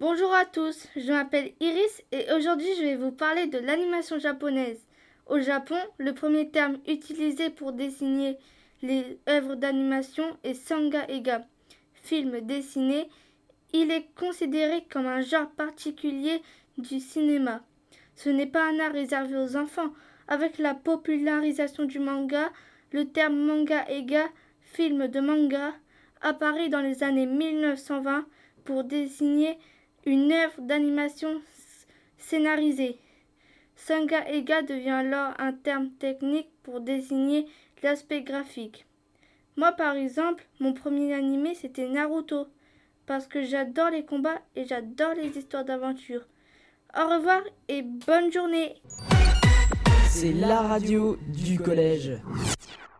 à tous, je m'appelle Iris et aujourd'hui je vais vous parler de l'animation japonaise. Au Japon, le premier terme utilisé pour désigner les œuvres d'animation est sanga-ega, film dessiné. Il est considéré comme un genre particulier du cinéma. Ce n'est pas un art réservé aux enfants. Avec la popularisation du manga, le terme manga-ega, film de manga, apparaît dans les années 1920 pour désigner une œuvre d'animation scénarisée. Sanga Ega devient alors un terme technique pour désigner l'aspect graphique. Moi par exemple, mon premier animé c'était Naruto, parce que j'adore les combats et j'adore les histoires d'aventure. Au revoir et bonne journée C'est la radio du collège.